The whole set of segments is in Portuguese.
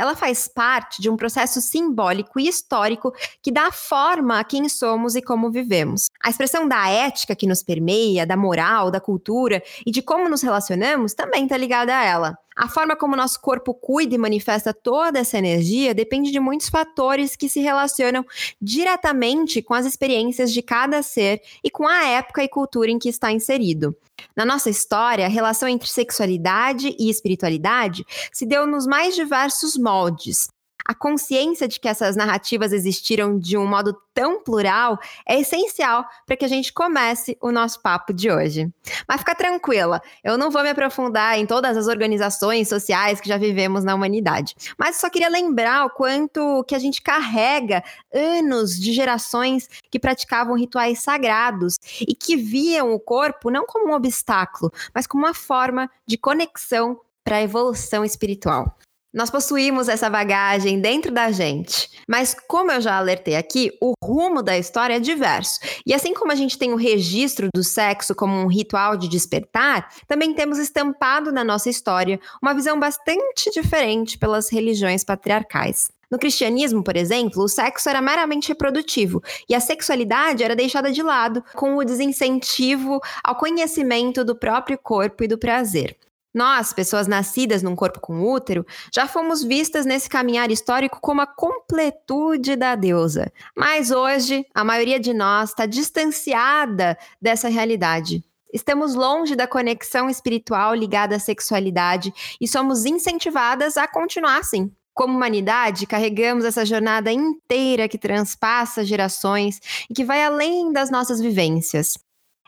Ela faz parte de um processo simbólico e histórico que dá forma a quem somos e como vivemos. A expressão da ética que nos permeia, da moral, da cultura e de como nos relacionamos também está ligada a ela. A forma como nosso corpo cuida e manifesta toda essa energia depende de muitos fatores que se relacionam diretamente com as experiências de cada ser e com a época e cultura em que está inserido. Na nossa história, a relação entre sexualidade e espiritualidade se deu nos mais diversos moldes, a consciência de que essas narrativas existiram de um modo tão plural é essencial para que a gente comece o nosso papo de hoje. Mas fica tranquila, eu não vou me aprofundar em todas as organizações sociais que já vivemos na humanidade. Mas só queria lembrar o quanto que a gente carrega anos de gerações que praticavam rituais sagrados e que viam o corpo não como um obstáculo, mas como uma forma de conexão para a evolução espiritual. Nós possuímos essa bagagem dentro da gente, mas como eu já alertei aqui, o rumo da história é diverso. E assim como a gente tem o registro do sexo como um ritual de despertar, também temos estampado na nossa história uma visão bastante diferente pelas religiões patriarcais. No cristianismo, por exemplo, o sexo era meramente reprodutivo e a sexualidade era deixada de lado com o desincentivo ao conhecimento do próprio corpo e do prazer. Nós, pessoas nascidas num corpo com útero, já fomos vistas nesse caminhar histórico como a completude da deusa. Mas hoje, a maioria de nós está distanciada dessa realidade. Estamos longe da conexão espiritual ligada à sexualidade e somos incentivadas a continuar assim. Como humanidade, carregamos essa jornada inteira que transpassa gerações e que vai além das nossas vivências.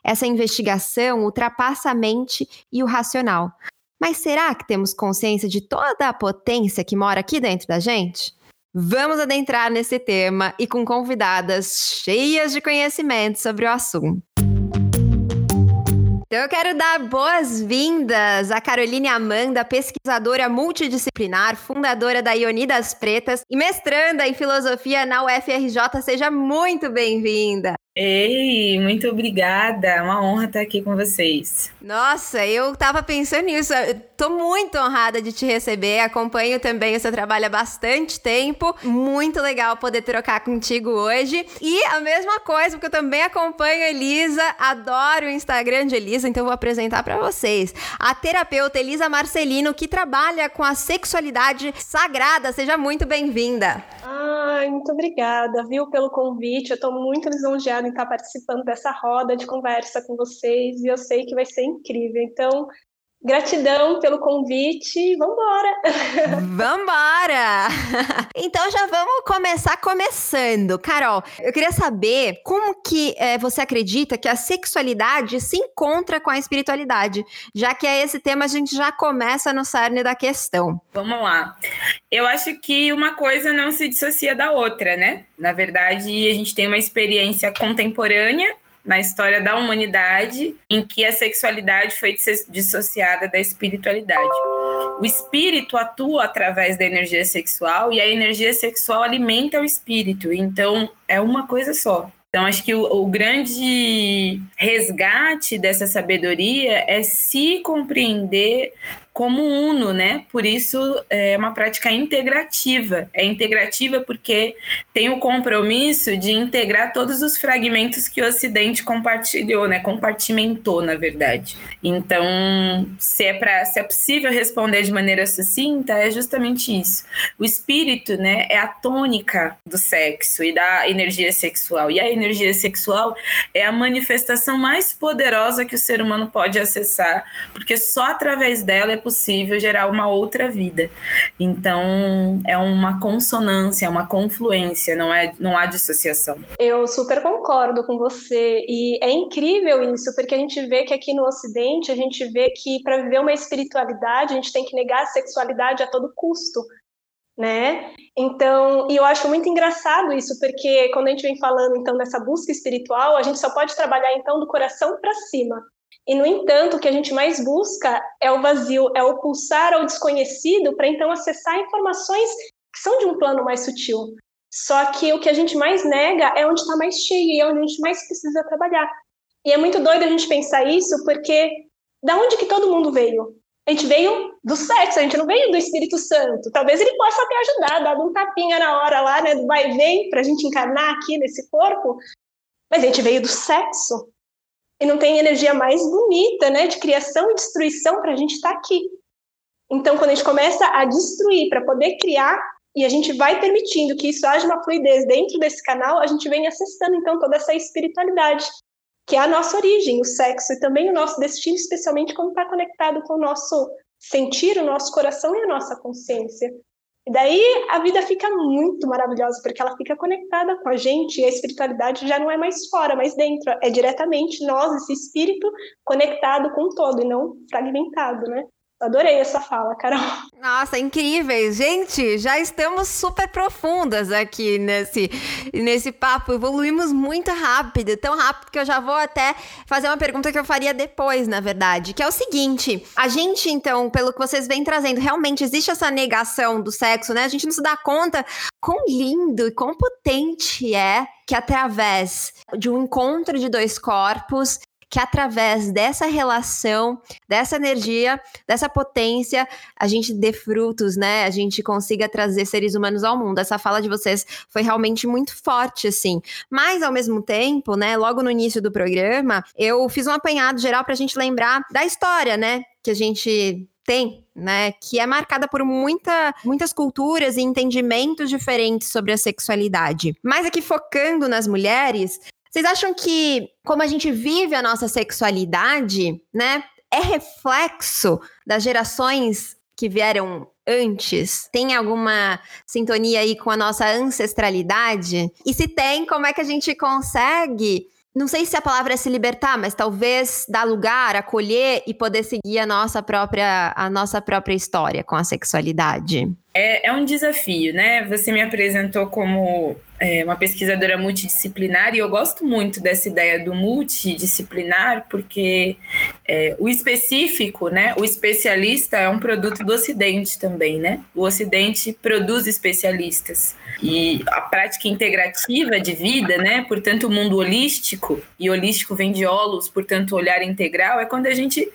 Essa investigação ultrapassa a mente e o racional. Mas será que temos consciência de toda a potência que mora aqui dentro da gente? Vamos adentrar nesse tema e com convidadas cheias de conhecimento sobre o assunto. Então eu quero dar boas-vindas a Caroline Amanda, pesquisadora multidisciplinar, fundadora da Ionidas Pretas e mestranda em filosofia na UFRJ. Seja muito bem-vinda. Ei, muito obrigada. É uma honra estar aqui com vocês. Nossa, eu estava pensando nisso. Estou muito honrada de te receber. Acompanho também o seu trabalho há bastante tempo. Muito legal poder trocar contigo hoje. E a mesma coisa, porque eu também acompanho a Elisa, adoro o Instagram de Elisa, então vou apresentar para vocês. A terapeuta Elisa Marcelino, que trabalha com a sexualidade sagrada. Seja muito bem-vinda. Ai, muito obrigada, viu, pelo convite. Eu estou muito lisonjeada em estar participando dessa roda de conversa com vocês e eu sei que vai ser incrível. Então, Gratidão pelo convite. Vambora! Vambora! então já vamos começar começando. Carol, eu queria saber como que é, você acredita que a sexualidade se encontra com a espiritualidade, já que é esse tema a gente já começa no cerne da questão. Vamos lá. Eu acho que uma coisa não se dissocia da outra, né? Na verdade, a gente tem uma experiência contemporânea na história da humanidade em que a sexualidade foi dissociada da espiritualidade. O espírito atua através da energia sexual e a energia sexual alimenta o espírito. Então, é uma coisa só. Então, acho que o, o, grande resgate dessa sabedoria é se compreender como uno, né? Por isso é uma prática integrativa. É integrativa porque tem o compromisso de integrar todos os fragmentos que o Ocidente compartilhou, né? Compartimentou, na verdade. Então, se é para, se é possível responder de maneira sucinta, é justamente isso. O espírito, né, é a tônica do sexo e da energia sexual. E a energia sexual é a manifestação mais poderosa que o ser humano pode acessar, porque só através dela é possível gerar uma outra vida. Então, é uma consonância, uma confluência, não, é, não há dissociação. Eu super concordo com você. E é incrível isso, porque a gente vê que aqui no Ocidente, a gente vê que para viver uma espiritualidade, a gente tem que negar a sexualidade a todo custo. né? Então, e eu acho muito engraçado isso, porque quando a gente vem falando então dessa busca espiritual, a gente só pode trabalhar então do coração para cima. E no entanto, o que a gente mais busca é o vazio, é o pulsar ao desconhecido para então acessar informações que são de um plano mais sutil. Só que o que a gente mais nega é onde está mais cheio e é onde a gente mais precisa trabalhar. E é muito doido a gente pensar isso, porque da onde que todo mundo veio? A gente veio do sexo, a gente não veio do Espírito Santo. Talvez ele possa ter ajudado, dado um tapinha na hora lá, né, do vai e vem, para a gente encarnar aqui nesse corpo. Mas a gente veio do sexo. E não tem energia mais bonita, né, de criação e destruição para a gente estar tá aqui. Então, quando a gente começa a destruir para poder criar, e a gente vai permitindo que isso haja uma fluidez dentro desse canal, a gente vem acessando, então, toda essa espiritualidade que é a nossa origem, o sexo, e também o nosso destino, especialmente quando está conectado com o nosso sentir, o nosso coração e a nossa consciência. E daí a vida fica muito maravilhosa, porque ela fica conectada com a gente, e a espiritualidade já não é mais fora, mas dentro, é diretamente nós, esse espírito, conectado com o todo, e não fragmentado, né? Adorei essa fala, Carol. Nossa, incríveis. Gente, já estamos super profundas aqui nesse, nesse papo. Evoluímos muito rápido, tão rápido que eu já vou até fazer uma pergunta que eu faria depois, na verdade, que é o seguinte: a gente, então, pelo que vocês vêm trazendo, realmente existe essa negação do sexo, né? A gente não se dá conta quão lindo e quão potente é que através de um encontro de dois corpos que através dessa relação, dessa energia, dessa potência, a gente dê frutos, né? A gente consiga trazer seres humanos ao mundo. Essa fala de vocês foi realmente muito forte, assim. Mas, ao mesmo tempo, né, logo no início do programa, eu fiz um apanhado geral para a gente lembrar da história, né? Que a gente tem, né, que é marcada por muita, muitas culturas e entendimentos diferentes sobre a sexualidade. Mas aqui focando nas mulheres, vocês acham que como a gente vive a nossa sexualidade, né, é reflexo das gerações que vieram antes? Tem alguma sintonia aí com a nossa ancestralidade? E se tem, como é que a gente consegue não sei se a palavra é se libertar, mas talvez dar lugar, acolher e poder seguir a nossa própria, a nossa própria história com a sexualidade. É, é um desafio, né? Você me apresentou como é, uma pesquisadora multidisciplinar e eu gosto muito dessa ideia do multidisciplinar porque é, o específico, né, o especialista é um produto do Ocidente também, né? O Ocidente produz especialistas e a prática integrativa de vida, né, portanto o mundo holístico e holístico vem de holos, portanto olhar integral é quando a gente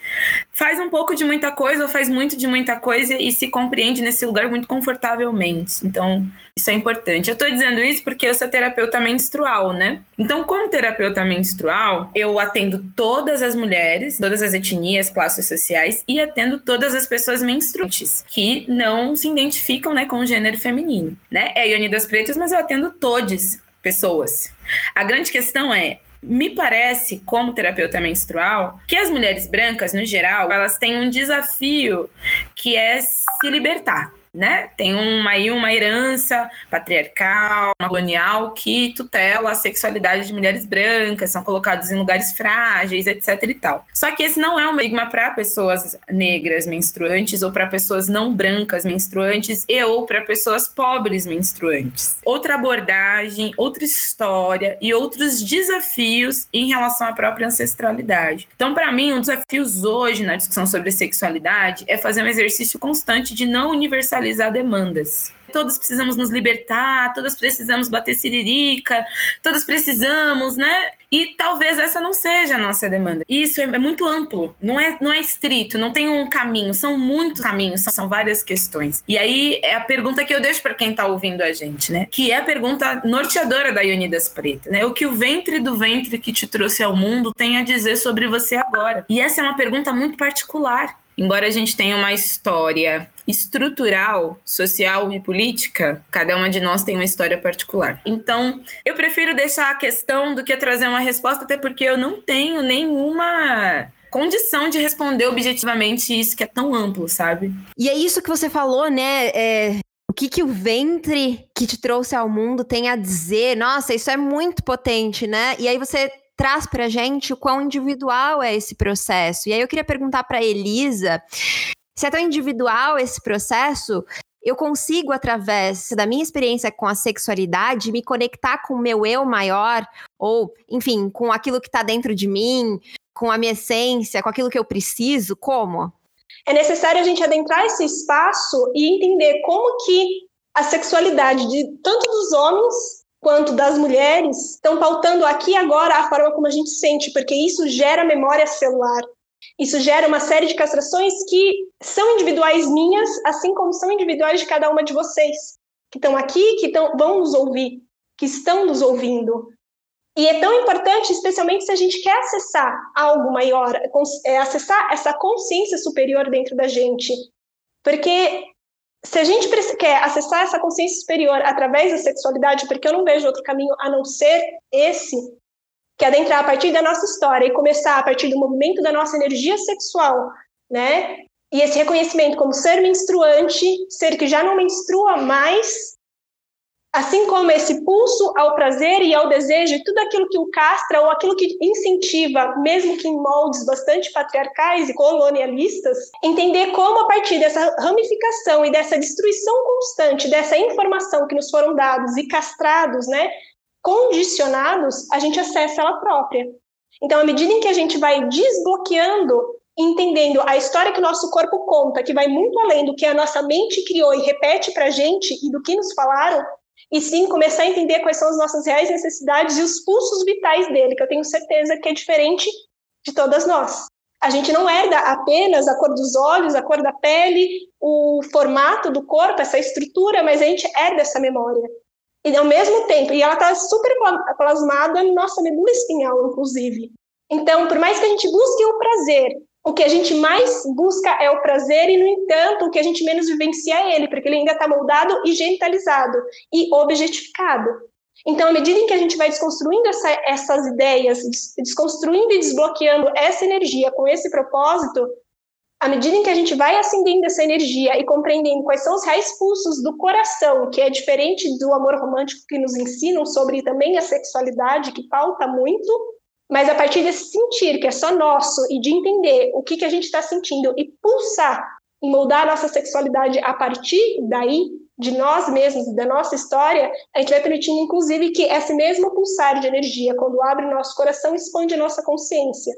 faz um pouco de muita coisa ou faz muito de muita coisa e se compreende nesse lugar muito confortavelmente. Então isso é importante. Eu estou dizendo isso porque eu sou terapeuta menstrual, né? Então, como terapeuta menstrual, eu atendo todas as mulheres, todas as etnias, classes sociais e atendo todas as pessoas menstruantes que não se identificam, né, com o gênero feminino, né? É Ione das Pretas, mas eu atendo todas pessoas. A grande questão é me parece, como terapeuta menstrual, que as mulheres brancas, no geral, elas têm um desafio que é se libertar né? Tem uma, aí uma herança patriarcal, colonial, que tutela a sexualidade de mulheres brancas, são colocados em lugares frágeis, etc e tal. Só que esse não é um estigma para pessoas negras menstruantes ou para pessoas não brancas menstruantes e ou para pessoas pobres menstruantes. Outra abordagem, outra história e outros desafios em relação à própria ancestralidade. Então, para mim, um desafio hoje na discussão sobre sexualidade é fazer um exercício constante de não universalizar realizar demandas. Todos precisamos nos libertar, todos precisamos bater siririca, todos precisamos, né? E talvez essa não seja a nossa demanda. Isso é muito amplo, não é, não é estrito, não tem um caminho, são muitos caminhos, são, várias questões. E aí é a pergunta que eu deixo para quem está ouvindo a gente, né? Que é a pergunta norteadora da Ionidas Preta, né? O que o ventre do ventre que te trouxe ao mundo tem a dizer sobre você agora? E essa é uma pergunta muito particular. Embora a gente tenha uma história estrutural, social e política, cada uma de nós tem uma história particular. Então, eu prefiro deixar a questão do que trazer uma resposta, até porque eu não tenho nenhuma condição de responder objetivamente isso que é tão amplo, sabe? E é isso que você falou, né? É, o que, que o ventre que te trouxe ao mundo tem a dizer? Nossa, isso é muito potente, né? E aí você traz pra gente o quão individual é esse processo. E aí eu queria perguntar para Elisa se é tão individual esse processo, eu consigo, através da minha experiência com a sexualidade, me conectar com o meu eu maior, ou, enfim, com aquilo que está dentro de mim, com a minha essência, com aquilo que eu preciso? Como? É necessário a gente adentrar esse espaço e entender como que a sexualidade de tanto dos homens quanto das mulheres estão pautando aqui e agora a forma como a gente sente, porque isso gera memória celular. Isso gera uma série de castrações que são individuais minhas, assim como são individuais de cada uma de vocês, que estão aqui, que tão, vão nos ouvir, que estão nos ouvindo. E é tão importante, especialmente se a gente quer acessar algo maior, é, acessar essa consciência superior dentro da gente. Porque se a gente quer acessar essa consciência superior através da sexualidade, porque eu não vejo outro caminho a não ser esse, que é adentrar a partir da nossa história e começar a partir do movimento da nossa energia sexual, né? E esse reconhecimento como ser menstruante, ser que já não menstrua mais, Assim como esse pulso ao prazer e ao desejo, tudo aquilo que o castra ou aquilo que incentiva, mesmo que em moldes bastante patriarcais e colonialistas, entender como a partir dessa ramificação e dessa destruição constante dessa informação que nos foram dados e castrados, né, condicionados, a gente acessa ela própria. Então, à medida em que a gente vai desbloqueando entendendo a história que o nosso corpo conta, que vai muito além do que a nossa mente criou e repete para a gente e do que nos falaram, e sim começar a entender quais são as nossas reais necessidades e os pulsos vitais dele, que eu tenho certeza que é diferente de todas nós. A gente não herda apenas a cor dos olhos, a cor da pele, o formato do corpo, essa estrutura, mas a gente herda essa memória. E ao mesmo tempo, e ela está super plasmada na nossa medula espinhal, inclusive. Então, por mais que a gente busque o prazer o que a gente mais busca é o prazer e, no entanto, o que a gente menos vivencia é ele, porque ele ainda está moldado e genitalizado e objetificado. Então, à medida em que a gente vai desconstruindo essa, essas ideias, desconstruindo e desbloqueando essa energia com esse propósito, à medida em que a gente vai acendendo essa energia e compreendendo quais são os reais pulsos do coração, que é diferente do amor romântico que nos ensinam sobre também a sexualidade, que falta muito, mas a partir desse sentir, que é só nosso, e de entender o que, que a gente está sentindo e pulsar e moldar a nossa sexualidade a partir daí, de nós mesmos, da nossa história, a gente vai permitindo, inclusive, que esse mesmo pulsar de energia, quando abre o nosso coração, expande a nossa consciência.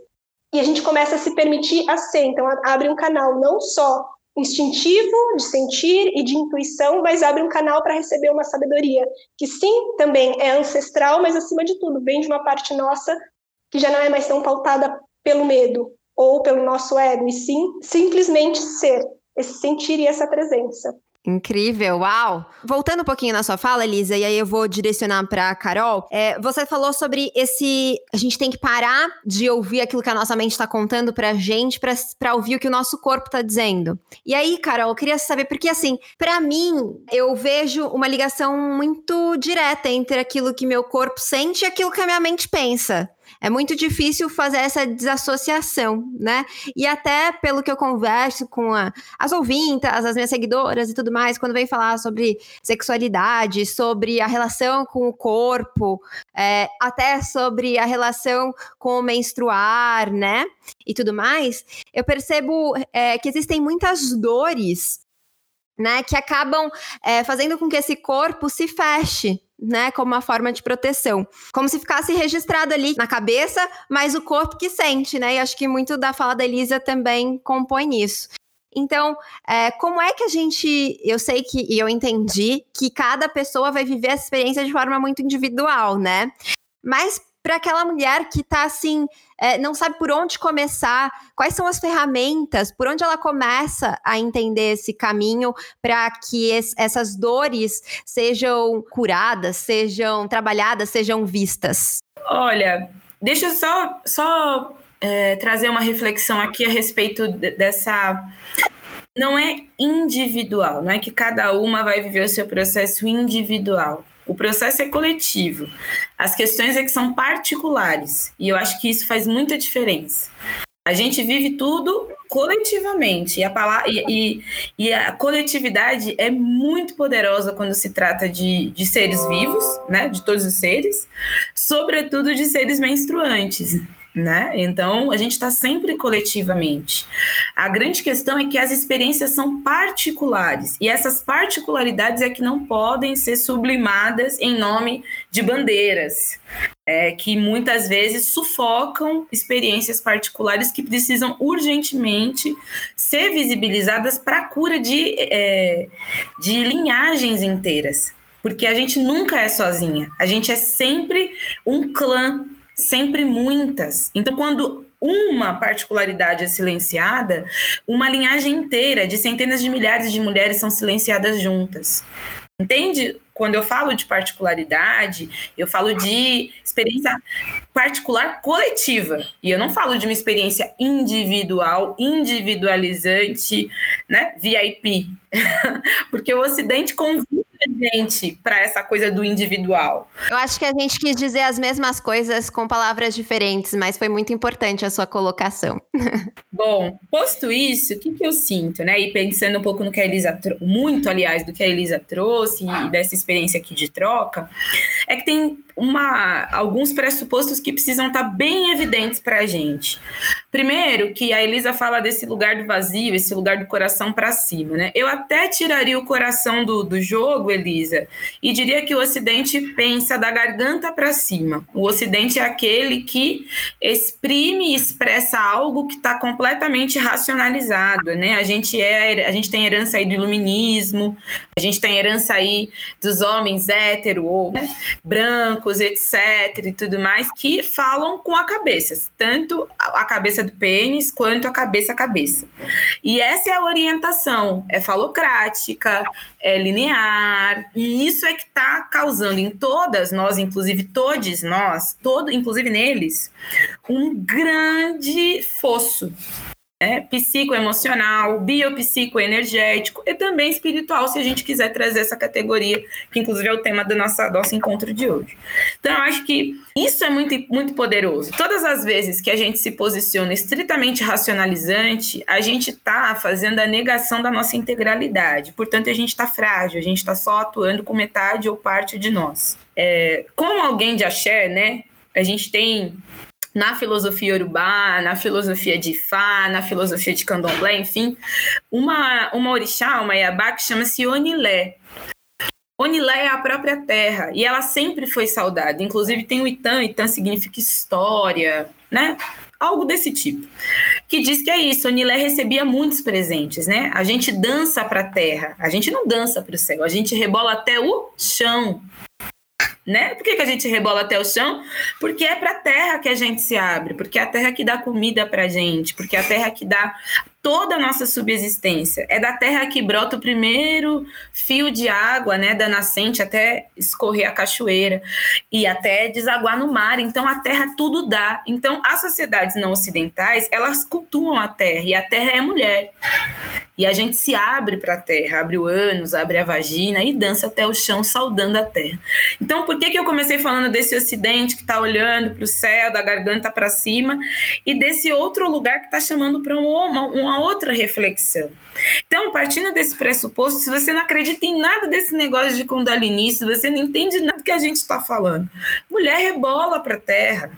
E a gente começa a se permitir a ser. Então, abre um canal não só instintivo, de sentir e de intuição, mas abre um canal para receber uma sabedoria, que sim, também é ancestral, mas acima de tudo, vem de uma parte nossa que já não é mais tão pautada pelo medo ou pelo nosso ego, e sim simplesmente ser, esse sentir e essa presença. Incrível, uau! Voltando um pouquinho na sua fala, Elisa, e aí eu vou direcionar para Carol. É, você falou sobre esse. A gente tem que parar de ouvir aquilo que a nossa mente está contando pra gente, para ouvir o que o nosso corpo está dizendo. E aí, Carol, eu queria saber, porque assim, para mim, eu vejo uma ligação muito direta entre aquilo que meu corpo sente e aquilo que a minha mente pensa. É muito difícil fazer essa desassociação, né? E até pelo que eu converso com a, as ouvintas, as minhas seguidoras e tudo mais, quando vem falar sobre sexualidade, sobre a relação com o corpo, é, até sobre a relação com o menstruar, né? E tudo mais, eu percebo é, que existem muitas dores né, que acabam é, fazendo com que esse corpo se feche, né, como uma forma de proteção. Como se ficasse registrado ali na cabeça, mas o corpo que sente, né? E acho que muito da fala da Elisa também compõe isso. Então, é, como é que a gente. Eu sei que, e eu entendi que cada pessoa vai viver essa experiência de forma muito individual, né? Mas para aquela mulher que está assim, é, não sabe por onde começar, quais são as ferramentas, por onde ela começa a entender esse caminho para que es, essas dores sejam curadas, sejam trabalhadas, sejam vistas? Olha, deixa eu só, só é, trazer uma reflexão aqui a respeito dessa não é individual, não é que cada uma vai viver o seu processo individual. O processo é coletivo. As questões é que são particulares. E eu acho que isso faz muita diferença. A gente vive tudo coletivamente. E a, palavra, e, e, e, a coletividade é muito poderosa quando se trata de, de seres vivos, né? De todos os seres, sobretudo de seres menstruantes. Né? Então, a gente está sempre coletivamente. A grande questão é que as experiências são particulares, e essas particularidades é que não podem ser sublimadas em nome de bandeiras, é, que muitas vezes sufocam experiências particulares que precisam urgentemente ser visibilizadas para a cura de, é, de linhagens inteiras. Porque a gente nunca é sozinha, a gente é sempre um clã sempre muitas. Então, quando uma particularidade é silenciada, uma linhagem inteira de centenas de milhares de mulheres são silenciadas juntas. Entende? Quando eu falo de particularidade, eu falo de experiência particular coletiva. E eu não falo de uma experiência individual, individualizante, né? VIP. Porque o Ocidente gente para essa coisa do individual. Eu acho que a gente quis dizer as mesmas coisas com palavras diferentes, mas foi muito importante a sua colocação. Bom, posto isso, o que, que eu sinto, né? E pensando um pouco no que a Elisa muito, aliás, do que a Elisa trouxe e dessa experiência aqui de troca, é que tem uma, alguns pressupostos que precisam estar bem evidentes para a gente. Primeiro, que a Elisa fala desse lugar do vazio, esse lugar do coração para cima, né? Eu até tiraria o coração do, do jogo, Elisa, e diria que o Ocidente pensa da garganta para cima. O Ocidente é aquele que exprime e expressa algo que está completamente racionalizado, né? A gente é, a gente tem herança aí do iluminismo, a gente tem herança aí dos homens hétero ou né, brancos, etc. e tudo mais, que falam com a cabeça, tanto a cabeça do pênis quanto a cabeça a cabeça. E essa é a orientação, é falocrática, é linear, e isso é que está causando em todas nós, inclusive todos nós, todo, inclusive neles, um grande fosso é, psicoemocional, biopsicoenergético e também espiritual, se a gente quiser trazer essa categoria, que inclusive é o tema do nosso, nosso encontro de hoje. Então, eu acho que isso é muito, muito poderoso. Todas as vezes que a gente se posiciona estritamente racionalizante, a gente está fazendo a negação da nossa integralidade. Portanto, a gente está frágil, a gente está só atuando com metade ou parte de nós. É, como alguém de axé, né? A gente tem na filosofia urubá, na filosofia de Ifá, na filosofia de candomblé, enfim, uma, uma orixá, uma iabá, que chama-se Onilé. Onilé é a própria terra, e ela sempre foi saudada. Inclusive tem o Itã, Itã significa história, né? Algo desse tipo. Que diz que é isso, Onilé recebia muitos presentes, né? A gente dança para a terra, a gente não dança para o céu, a gente rebola até o chão né? Por que, que a gente rebola até o chão? Porque é para a terra que a gente se abre, porque é a terra que dá comida para gente, porque é a terra que dá toda a nossa subsistência. É da terra que brota o primeiro fio de água, né, da nascente até escorrer a cachoeira e até desaguar no mar. Então a terra tudo dá. Então as sociedades não ocidentais, elas cultuam a terra e a terra é mulher. E a gente se abre para a terra, abre o ânus, abre a vagina e dança até o chão saudando a terra. Então, por que, que eu comecei falando desse ocidente que está olhando para o céu, da garganta para cima, e desse outro lugar que está chamando para uma, uma outra reflexão? Então, partindo desse pressuposto, se você não acredita em nada desse negócio de Kundalini, se você não entende nada que a gente está falando, mulher rebola para a terra,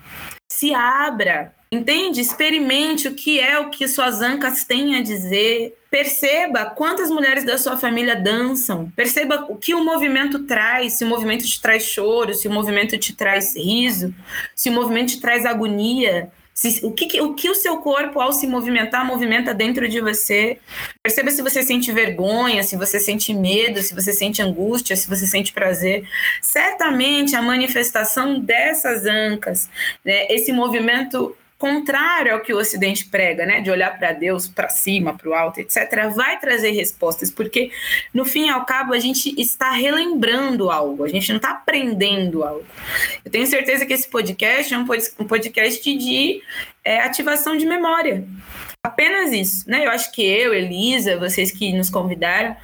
se abra, Entende? Experimente o que é o que suas ancas têm a dizer. Perceba quantas mulheres da sua família dançam. Perceba o que o movimento traz. Se o movimento te traz choro, se o movimento te traz riso, se o movimento te traz agonia. Se, o, que, o que o seu corpo, ao se movimentar, movimenta dentro de você. Perceba se você sente vergonha, se você sente medo, se você sente angústia, se você sente prazer. Certamente a manifestação dessas ancas, né, esse movimento contrário ao que o Ocidente prega, né, de olhar para Deus, para cima, para o alto, etc., vai trazer respostas, porque no fim e ao cabo a gente está relembrando algo, a gente não está aprendendo algo. Eu tenho certeza que esse podcast é um podcast de é, ativação de memória. Apenas isso, né? Eu acho que eu, Elisa, vocês que nos convidaram,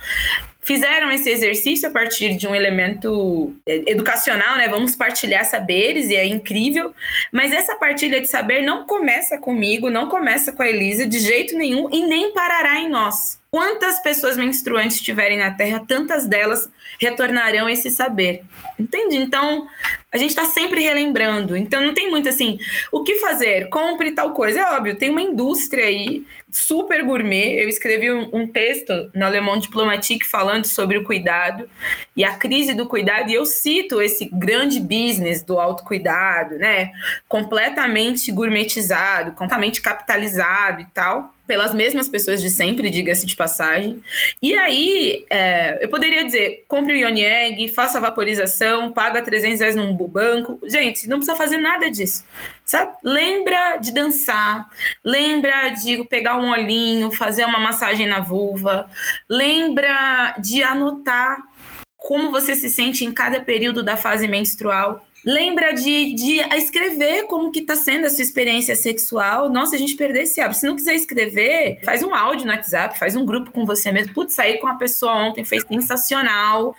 fizeram esse exercício a partir de um elemento é, educacional, né? Vamos partilhar saberes e é incrível. Mas essa partilha de saber não começa comigo, não começa com a Elisa de jeito nenhum e nem parará em nós. Quantas pessoas menstruantes estiverem na Terra, tantas delas retornarão esse saber. Entende? Então, a gente está sempre relembrando. Então não tem muito assim, o que fazer? Compre tal coisa. É óbvio, tem uma indústria aí super gourmet. Eu escrevi um, um texto na Le Monde Diplomatique falando sobre o cuidado e a crise do cuidado, e eu cito esse grande business do autocuidado, né? Completamente gourmetizado, completamente capitalizado e tal pelas mesmas pessoas de sempre, diga-se de passagem. E aí, é, eu poderia dizer, compre o Ione Egg, faça vaporização, paga 300 reais num banco. Gente, não precisa fazer nada disso, sabe? Lembra de dançar, lembra de pegar um olhinho, fazer uma massagem na vulva, lembra de anotar como você se sente em cada período da fase menstrual lembra de, de escrever como que tá sendo a sua experiência sexual. Nossa, a gente perdeu esse hábito. Se não quiser escrever, faz um áudio no WhatsApp, faz um grupo com você mesmo. Putz, sair com a pessoa ontem, foi sensacional.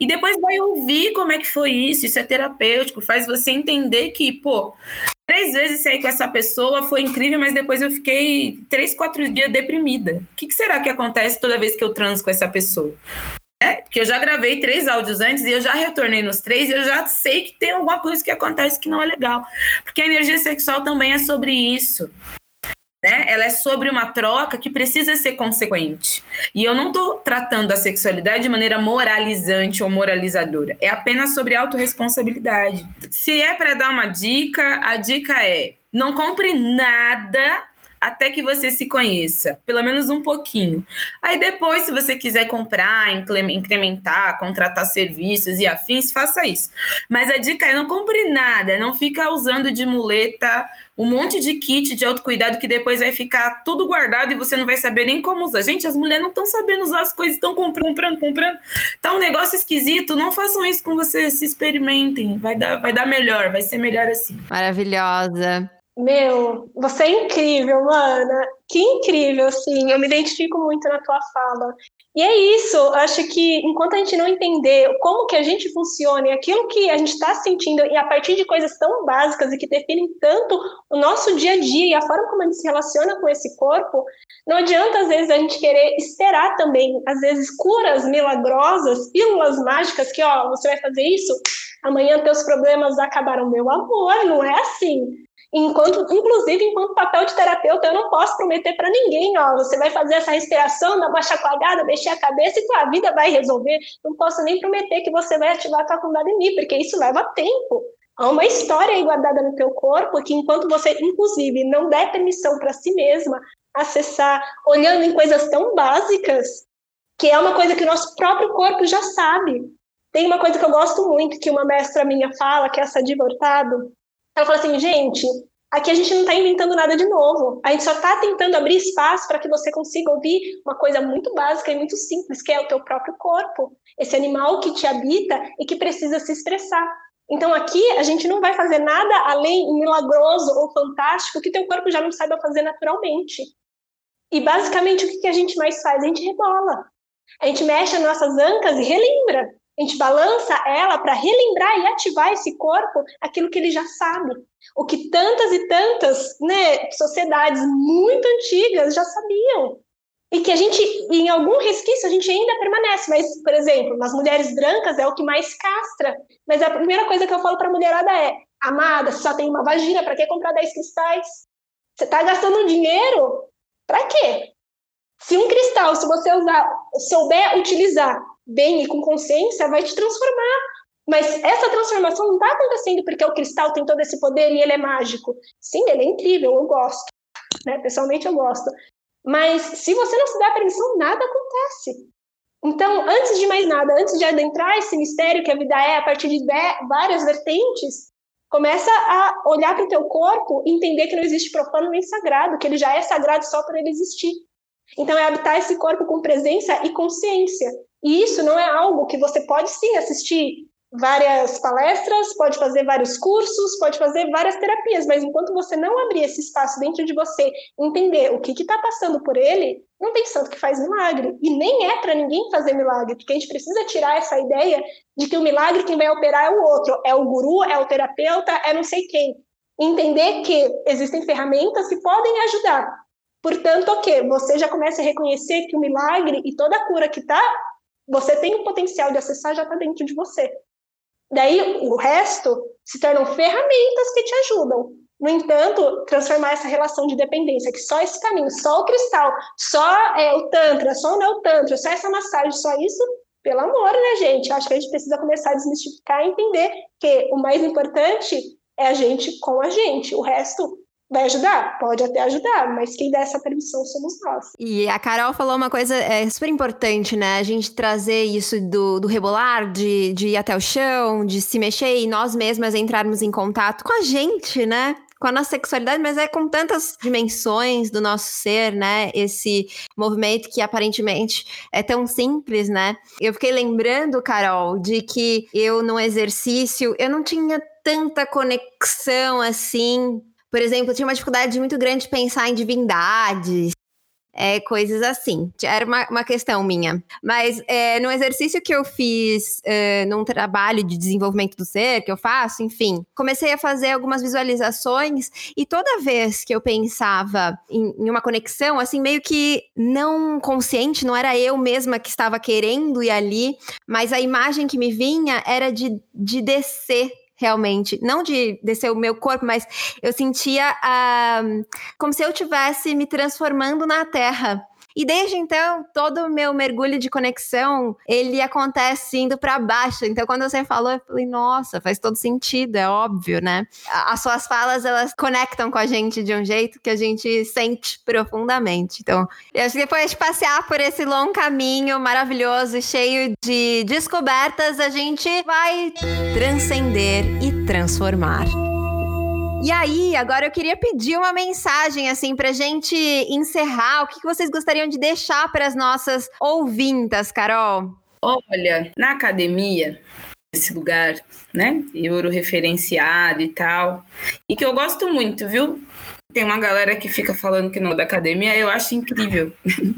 E depois vai ouvir como é que foi isso. Isso é terapêutico, faz você entender que, pô, três vezes sair com essa pessoa foi incrível, mas depois eu fiquei três, quatro dias deprimida. O que, que será que acontece toda vez que eu transo com essa pessoa? É, porque eu já gravei três áudios antes e eu já retornei nos três e eu já sei que tem alguma coisa que acontece que não é legal. Porque a energia sexual também é sobre isso. Né? Ela é sobre uma troca que precisa ser consequente. E eu não estou tratando a sexualidade de maneira moralizante ou moralizadora. É apenas sobre autorresponsabilidade. Se é para dar uma dica, a dica é: não compre nada até que você se conheça, pelo menos um pouquinho. Aí depois, se você quiser comprar, incrementar, contratar serviços e afins, faça isso. Mas a dica é não compre nada, não fica usando de muleta um monte de kit de autocuidado que depois vai ficar tudo guardado e você não vai saber nem como usar. Gente, as mulheres não estão sabendo usar as coisas, estão comprando, comprando, comprando. Tá um negócio esquisito, não façam isso com vocês, se experimentem. Vai dar, vai dar melhor, vai ser melhor assim. Maravilhosa. Meu, você é incrível, mana. Que incrível, assim. Eu me identifico muito na tua fala. E é isso. Acho que enquanto a gente não entender como que a gente funciona e aquilo que a gente está sentindo, e a partir de coisas tão básicas e que definem tanto o nosso dia a dia e a forma como a gente se relaciona com esse corpo, não adianta às vezes a gente querer esperar também, às vezes, curas milagrosas, pílulas mágicas que, ó, você vai fazer isso, amanhã teus problemas acabaram. Meu amor, não é assim enquanto, inclusive enquanto papel de terapeuta, eu não posso prometer para ninguém, ó, você vai fazer essa respiração, dar uma chacoalhada, mexer a cabeça e tua vida vai resolver. Não posso nem prometer que você vai ativar a tua Kundalini, porque isso leva tempo. Há uma história aí guardada no teu corpo que enquanto você, inclusive, não der permissão para si mesma acessar, olhando em coisas tão básicas, que é uma coisa que o nosso próprio corpo já sabe. Tem uma coisa que eu gosto muito, que uma mestra minha fala, que é essa de ela falou assim, gente, aqui a gente não está inventando nada de novo. A gente só está tentando abrir espaço para que você consiga ouvir uma coisa muito básica e muito simples, que é o teu próprio corpo, esse animal que te habita e que precisa se expressar. Então aqui a gente não vai fazer nada além milagroso ou fantástico que teu corpo já não saiba fazer naturalmente. E basicamente o que a gente mais faz? A gente rebola. A gente mexe as nossas ancas e relembra. A gente balança ela para relembrar e ativar esse corpo aquilo que ele já sabe. O que tantas e tantas né, sociedades muito antigas já sabiam. E que a gente, em algum resquício, a gente ainda permanece. Mas, por exemplo, nas mulheres brancas é o que mais castra. Mas a primeira coisa que eu falo para a mulherada é: amada, você só tem uma vagina, para que comprar 10 cristais? Você está gastando dinheiro? Para quê? Se um cristal, se você usar, souber utilizar bem e com consciência, vai te transformar. Mas essa transformação não está acontecendo porque o cristal tem todo esse poder e ele é mágico. Sim, ele é incrível, eu gosto. Né? Pessoalmente, eu gosto. Mas se você não se dá permissão, nada acontece. Então, antes de mais nada, antes de adentrar esse mistério que a vida é, a partir de várias vertentes, começa a olhar para o teu corpo e entender que não existe profano nem sagrado, que ele já é sagrado só por ele existir. Então, é habitar esse corpo com presença e consciência. E isso não é algo que você pode sim assistir várias palestras, pode fazer vários cursos, pode fazer várias terapias, mas enquanto você não abrir esse espaço dentro de você, entender o que está passando por ele, não tem santo que faz milagre. E nem é para ninguém fazer milagre, porque a gente precisa tirar essa ideia de que o milagre quem vai operar é o outro, é o guru, é o terapeuta, é não sei quem. Entender que existem ferramentas que podem ajudar, Portanto, o que? Você já começa a reconhecer que o milagre e toda a cura que tá, você tem o potencial de acessar já está dentro de você. Daí o resto se tornam ferramentas que te ajudam. No entanto, transformar essa relação de dependência, que só esse caminho, só o cristal, só é, o tantra, só o neo tantra, só essa massagem, só isso, pelo amor, né, gente? Acho que a gente precisa começar a desmistificar e entender que o mais importante é a gente com a gente. O resto vai ajudar? Pode até ajudar, mas quem dá essa permissão somos nós. E a Carol falou uma coisa é, super importante, né? A gente trazer isso do, do rebolar, de, de ir até o chão, de se mexer e nós mesmas entrarmos em contato com a gente, né? com a nossa sexualidade, mas é com tantas dimensões do nosso ser, né? Esse movimento que aparentemente é tão simples, né? Eu fiquei lembrando, Carol, de que eu no exercício, eu não tinha tanta conexão assim por exemplo, eu tinha uma dificuldade muito grande de pensar em divindades, é, coisas assim. Era uma, uma questão minha. Mas é, no exercício que eu fiz é, num trabalho de desenvolvimento do ser, que eu faço, enfim, comecei a fazer algumas visualizações e toda vez que eu pensava em, em uma conexão, assim, meio que não consciente, não era eu mesma que estava querendo ir ali, mas a imagem que me vinha era de, de descer realmente. Não de descer o meu corpo, mas eu sentia uh, como se eu estivesse me transformando na terra. E desde então, todo o meu mergulho de conexão, ele acontece indo para baixo. Então, quando você falou, eu falei, nossa, faz todo sentido, é óbvio, né? As suas falas, elas conectam com a gente de um jeito que a gente sente profundamente. Então, eu acho que depois de passear por esse longo caminho maravilhoso, cheio de descobertas, a gente vai transcender e transformar. E aí, agora eu queria pedir uma mensagem, assim, pra gente encerrar. O que vocês gostariam de deixar para as nossas ouvintas, Carol? Olha, na academia, esse lugar, né, referenciado e tal, e que eu gosto muito, viu? Tem uma galera que fica falando que não é da academia, eu acho incrível.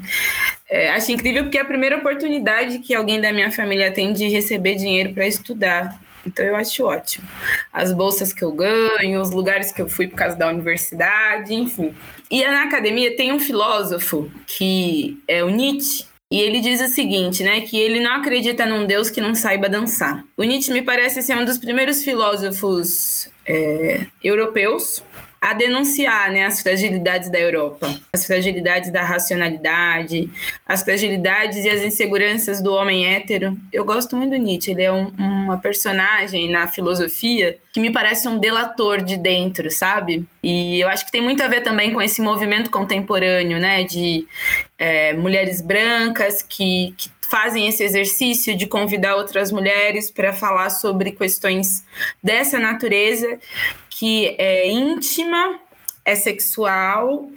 É, acho incrível porque é a primeira oportunidade que alguém da minha família tem de receber dinheiro para estudar. Então eu acho ótimo. As bolsas que eu ganho, os lugares que eu fui por causa da universidade, enfim. E na academia tem um filósofo que é o Nietzsche, e ele diz o seguinte, né, que ele não acredita num Deus que não saiba dançar. O Nietzsche me parece ser um dos primeiros filósofos é, europeus a denunciar né, as fragilidades da Europa, as fragilidades da racionalidade, as fragilidades e as inseguranças do homem hétero. Eu gosto muito do Nietzsche, ele é um, uma personagem na filosofia que me parece um delator de dentro, sabe? E eu acho que tem muito a ver também com esse movimento contemporâneo, né, de é, mulheres brancas que, que fazem esse exercício de convidar outras mulheres para falar sobre questões dessa natureza que é íntima, é sexual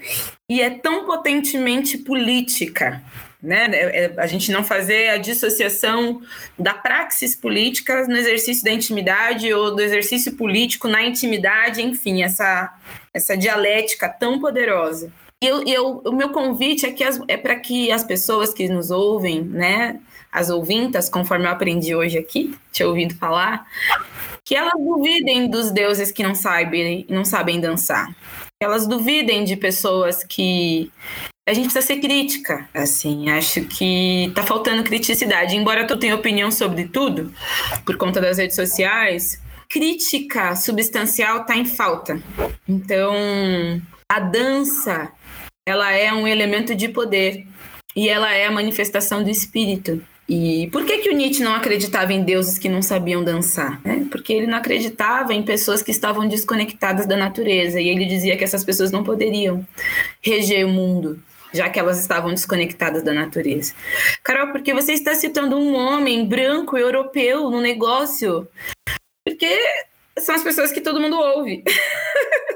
e é tão potentemente política. Né? É, é, a gente não fazer a dissociação da praxis política no exercício da intimidade ou do exercício político na intimidade, enfim, essa, essa dialética tão poderosa. E eu, eu, o meu convite é, que é para que as pessoas que nos ouvem, né, as ouvintas, conforme eu aprendi hoje aqui, te ouvindo falar, que elas duvidem dos deuses que não sabem, não sabem dançar. Que elas duvidem de pessoas que a gente precisa ser crítica, assim, acho que tá faltando criticidade, embora eu tenha opinião sobre tudo, por conta das redes sociais, crítica substancial tá em falta. Então, a dança, ela é um elemento de poder e ela é a manifestação do espírito. E por que, que o Nietzsche não acreditava em deuses que não sabiam dançar? Né? Porque ele não acreditava em pessoas que estavam desconectadas da natureza. E ele dizia que essas pessoas não poderiam reger o mundo, já que elas estavam desconectadas da natureza. Carol, porque você está citando um homem branco europeu no negócio? Porque são as pessoas que todo mundo ouve.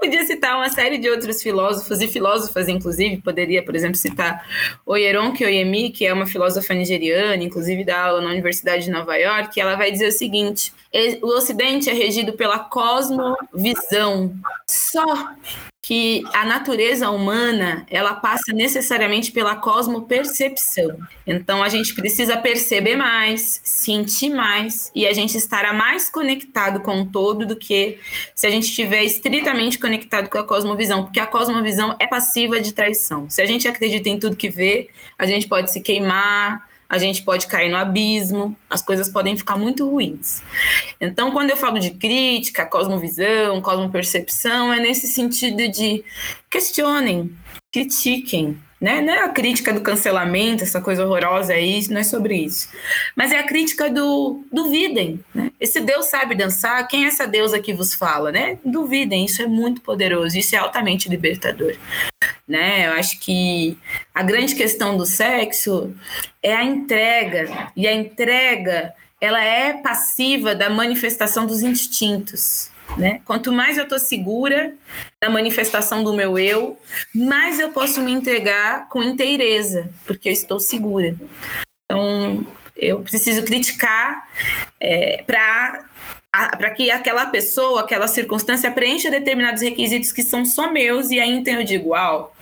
Podia citar uma série de outros filósofos e filósofas, inclusive, poderia, por exemplo, citar Oyeronke Oyemi, que é uma filósofa nigeriana, inclusive dá aula na Universidade de Nova York, e ela vai dizer o seguinte: o Ocidente é regido pela cosmovisão. Só que a natureza humana ela passa necessariamente pela cosmopercepção. Então a gente precisa perceber mais, sentir mais e a gente estará mais conectado com o todo do que se a gente estiver estritamente conectado com a cosmovisão, porque a cosmovisão é passiva de traição. Se a gente acredita em tudo que vê, a gente pode se queimar, a gente pode cair no abismo, as coisas podem ficar muito ruins. Então, quando eu falo de crítica, cosmovisão, cosmopercepção, é nesse sentido de questionem, critiquem, né? Não é a crítica do cancelamento, essa coisa horrorosa é isso, não é sobre isso. Mas é a crítica do duvidem, né? Esse Deus sabe dançar, quem é essa deusa que vos fala, né? Duvidem, isso é muito poderoso, isso é altamente libertador. Né? Eu acho que a grande questão do sexo é a entrega, e a entrega ela é passiva da manifestação dos instintos. Né? Quanto mais eu estou segura da manifestação do meu eu, mais eu posso me entregar com inteireza, porque eu estou segura. Então, eu preciso criticar é, para para que aquela pessoa, aquela circunstância preencha determinados requisitos que são só meus e aí então eu digo, uau,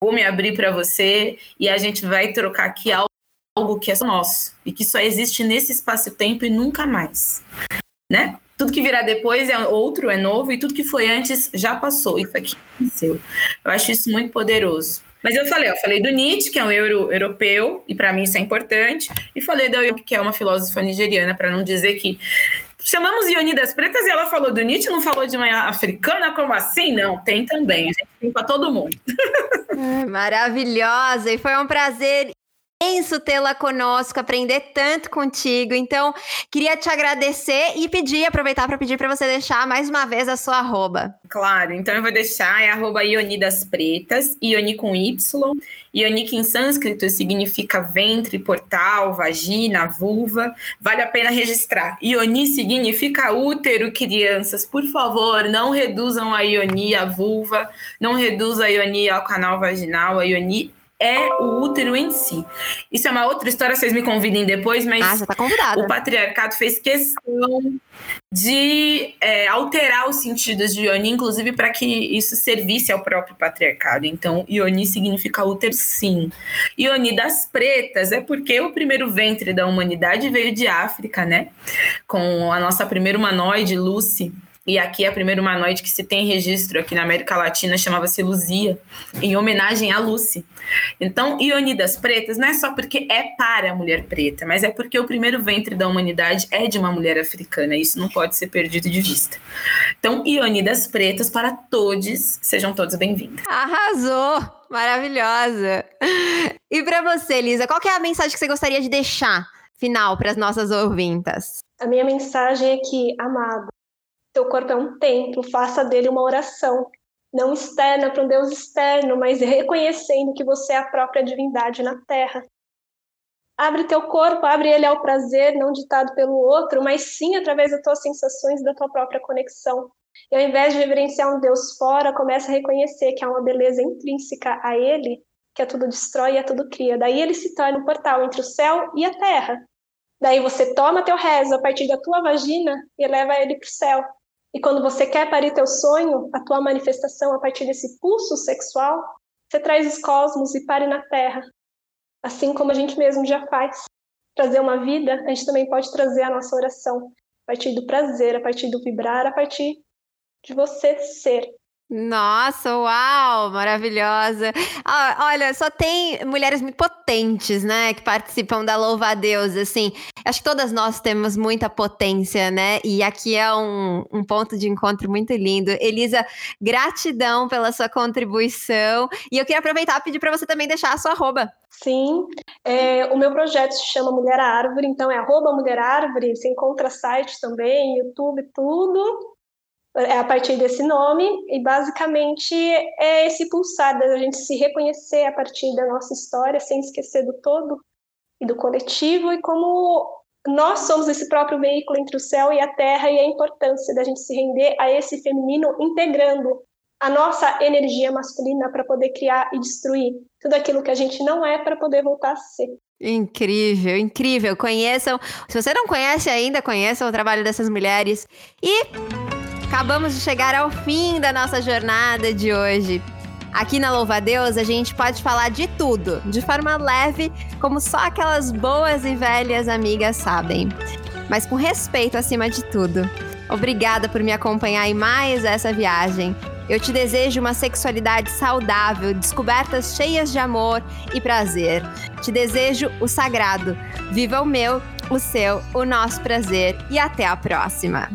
vou me abrir para você e a gente vai trocar aqui algo que é nosso e que só existe nesse espaço-tempo e nunca mais, né? Tudo que virá depois é outro, é novo, e tudo que foi antes já passou. Isso aqui aconteceu. Eu acho isso muito poderoso. Mas eu falei, eu falei do Nietzsche, que é um euro europeu, e para mim isso é importante, e falei da Oyoki, que é uma filósofa nigeriana, para não dizer que chamamos Ioni das Pretas e ela falou do Nietzsche, não falou de uma africana, como assim? Não, tem também, a gente tem para todo mundo. Maravilhosa, e foi um prazer imenso tê-la conosco, aprender tanto contigo. Então, queria te agradecer e pedir, aproveitar para pedir para você deixar mais uma vez a sua arroba. Claro, então eu vou deixar, é arroba Ioni das Pretas, Ioni com Y. Ioni que em sânscrito significa ventre, portal, vagina, vulva. Vale a pena registrar. Ioni significa útero, crianças. Por favor, não reduzam a Ioni à vulva, não reduzam a Ioni ao canal vaginal. A Ioni é o útero em si. Isso é uma outra história, vocês me convidem depois, mas ah, tá o patriarcado fez questão de é, alterar os sentidos de Ioni, inclusive para que isso servisse ao próprio patriarcado. Então, Ioni significa útero sim. Ioni das pretas é porque o primeiro ventre da humanidade veio de África, né? Com a nossa primeira humanoide, Lucy, e aqui a primeira humanoide que se tem registro aqui na América Latina chamava-se Luzia, em homenagem a Lucy. Então, Ionidas Pretas não é só porque é para a mulher preta, mas é porque o primeiro ventre da humanidade é de uma mulher africana. Isso não pode ser perdido de vista. Então, Ionidas Pretas para todos, sejam todos bem-vindos. Arrasou! Maravilhosa! E para você, Lisa, qual é a mensagem que você gostaria de deixar final para as nossas ouvintas? A minha mensagem é que, amado, teu corpo é um templo, faça dele uma oração, não externa para um Deus externo, mas reconhecendo que você é a própria divindade na terra. Abre teu corpo, abre ele ao prazer, não ditado pelo outro, mas sim através das tuas sensações da tua própria conexão. E ao invés de reverenciar um Deus fora, começa a reconhecer que há uma beleza intrínseca a ele, que a tudo destrói e a tudo cria. Daí ele se torna um portal entre o céu e a terra. Daí você toma teu rezo a partir da tua vagina e leva ele para o céu. E quando você quer parir teu sonho, a tua manifestação a partir desse pulso sexual, você traz os cosmos e pare na Terra. Assim como a gente mesmo já faz. Trazer uma vida, a gente também pode trazer a nossa oração. A partir do prazer, a partir do vibrar, a partir de você ser. Nossa, uau, maravilhosa. Olha, só tem mulheres muito potentes, né, que participam da Louva a Deus, assim. Acho que todas nós temos muita potência, né? E aqui é um, um ponto de encontro muito lindo. Elisa, gratidão pela sua contribuição. E eu queria aproveitar e pedir para você também deixar a sua arroba. Sim, é, o meu projeto se chama Mulher Árvore, então é arroba Mulher Árvore, você encontra site também, YouTube, tudo é a partir desse nome, e basicamente é esse pulsar da gente se reconhecer a partir da nossa história, sem esquecer do todo e do coletivo, e como nós somos esse próprio veículo entre o céu e a terra, e a importância da gente se render a esse feminino, integrando a nossa energia masculina para poder criar e destruir tudo aquilo que a gente não é para poder voltar a ser. Incrível, incrível. Conheçam. Se você não conhece ainda, conheçam o trabalho dessas mulheres. E Acabamos de chegar ao fim da nossa jornada de hoje. Aqui na Louva a Deus, a gente pode falar de tudo, de forma leve, como só aquelas boas e velhas amigas sabem. Mas com respeito acima de tudo. Obrigada por me acompanhar em mais essa viagem. Eu te desejo uma sexualidade saudável, descobertas cheias de amor e prazer. Te desejo o sagrado. Viva o meu, o seu, o nosso prazer e até a próxima.